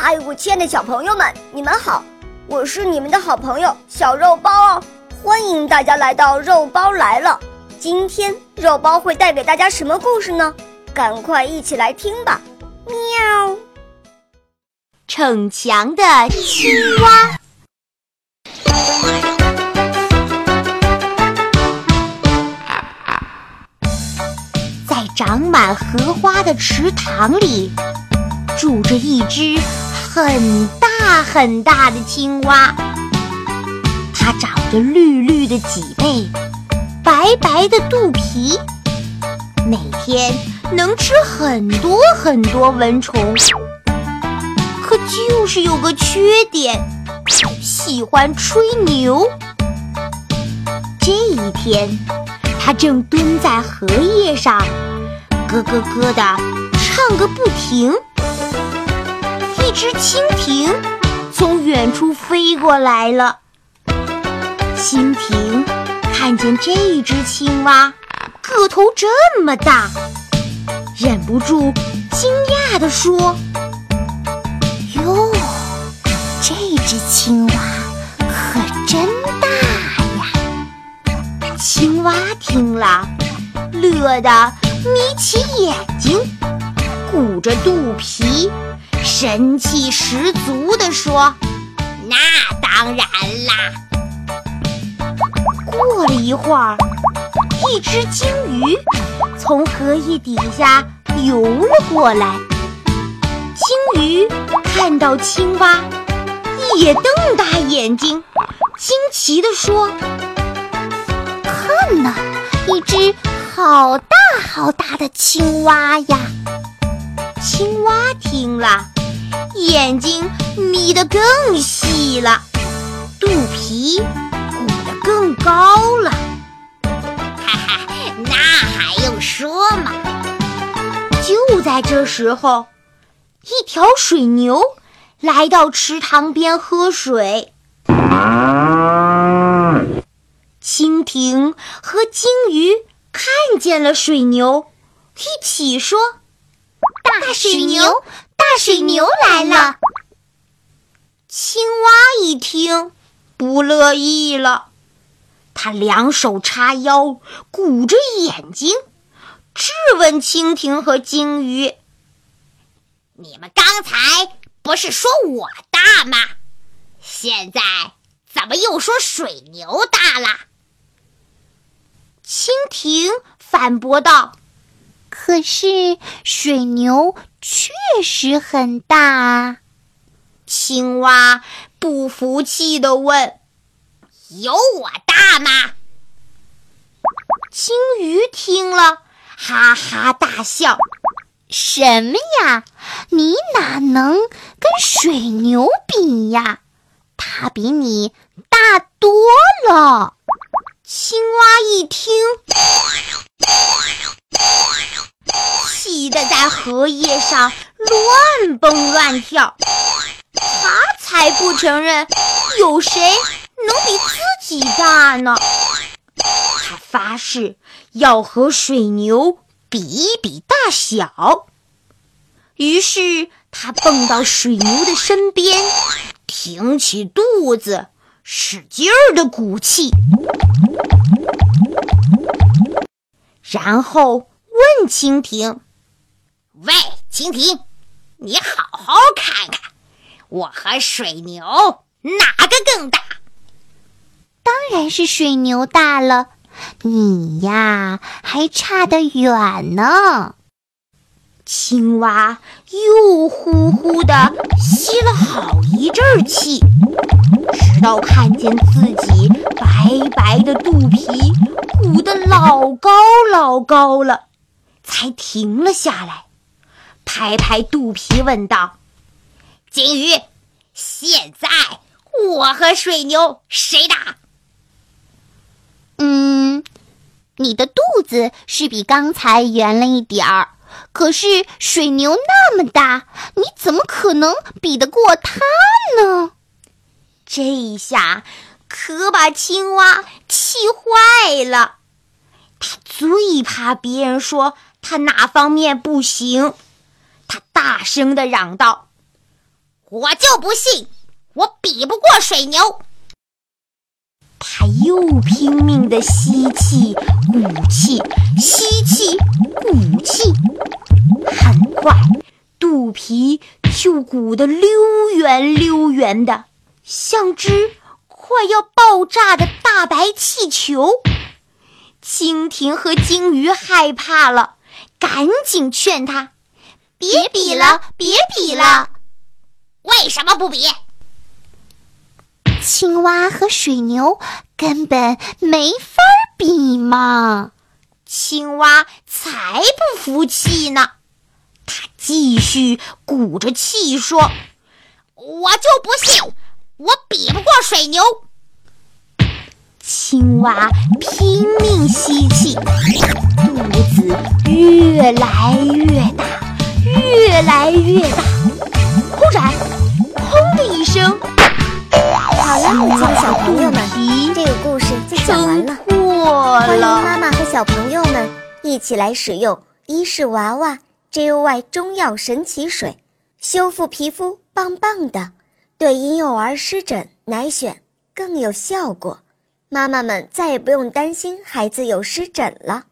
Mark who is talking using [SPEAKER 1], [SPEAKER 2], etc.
[SPEAKER 1] 嗨，我亲爱的小朋友们，你们好！我是你们的好朋友小肉包哦，欢迎大家来到肉包来了。今天肉包会带给大家什么故事呢？赶快一起来听吧！喵。
[SPEAKER 2] 逞强的青蛙，在长满荷花的池塘里，住着一只很大很大的青蛙。它长着绿绿的脊背，白白的肚皮，每天能吃很多很多蚊虫。可就是有个缺点，喜欢吹牛。这一天，他正蹲在荷叶上，咯咯咯的唱个不停。只蜻蜓从远处飞过来了。蜻蜓看见这只青蛙个头这么大，忍不住惊讶地说。哟，这只青蛙可真大呀！青蛙听了，乐得眯起眼睛，鼓着肚皮，神气十足地说：“
[SPEAKER 3] 那当然啦！”
[SPEAKER 2] 过了一会儿，一只鲸鱼从荷叶底下游了过来。鲸鱼看到青蛙，也瞪大眼睛，惊奇地说：“
[SPEAKER 4] 看呐，一只好大好大的青蛙呀！”
[SPEAKER 2] 青蛙听了，眼睛眯得更细了，肚皮鼓得更高了。
[SPEAKER 3] 哈哈，那还用说吗？
[SPEAKER 2] 就在这时候。一条水牛来到池塘边喝水，蜻蜓和金鱼看见了水牛，一起说：“
[SPEAKER 4] 大水牛，大水牛来了！”
[SPEAKER 2] 青蛙一听，不乐意了，他两手叉腰，鼓着眼睛，质问蜻蜓和金鱼。
[SPEAKER 3] 你们刚才不是说我大吗？现在怎么又说水牛大了？
[SPEAKER 2] 蜻蜓反驳道：“
[SPEAKER 4] 可是水牛确实很大啊。”
[SPEAKER 2] 青蛙不服气地问：“
[SPEAKER 3] 有我大吗？”
[SPEAKER 2] 金鱼听了，哈哈大笑。
[SPEAKER 4] 什么呀？你哪能跟水牛比呀？它比你大多了。
[SPEAKER 2] 青蛙一听，在荷叶上乱蹦乱跳。他才不承认有谁能比自己大呢！他发誓要和水牛。比一比大小，于是他蹦到水牛的身边，挺起肚子，使劲儿的鼓气，然后问蜻蜓：“
[SPEAKER 3] 喂，蜻蜓，你好好看看，我和水牛哪个更大？”
[SPEAKER 4] 当然是水牛大了。你呀，还差得远呢。
[SPEAKER 2] 青蛙又呼呼的吸了好一阵气，直到看见自己白白的肚皮鼓得老高老高了，才停了下来，拍拍肚皮问道：“
[SPEAKER 3] 金鱼，现在我和水牛谁大？”
[SPEAKER 4] 嗯，你的肚子是比刚才圆了一点儿，可是水牛那么大，你怎么可能比得过它呢？
[SPEAKER 2] 这一下可把青蛙气坏了，他最怕别人说他哪方面不行，他大声的嚷道：“
[SPEAKER 3] 我就不信我比不过水牛。
[SPEAKER 2] 他又拼命地吸气、鼓气、吸气、鼓气，很快，肚皮就鼓得溜圆溜圆的，像只快要爆炸的大白气球。蜻蜓和鲸鱼害怕了，赶紧劝他：“
[SPEAKER 4] 别比了，别比了！
[SPEAKER 3] 为什么不比？”
[SPEAKER 4] 青蛙和水牛根本没法比嘛！
[SPEAKER 2] 青蛙才不服气呢，它继续鼓着气说：“
[SPEAKER 3] 我就不信我比不过水牛。”
[SPEAKER 2] 青蛙拼命吸气，肚子越来越大，越来越大。忽然，砰的一声。
[SPEAKER 1] 好了，亲爱的小朋友们，这个故事就讲完了。欢迎妈妈和小朋友们一起来使用伊氏娃娃 JOY 中药神奇水，修复皮肤棒棒的，对婴幼儿湿疹奶癣更有效果。妈妈们再也不用担心孩子有湿疹了。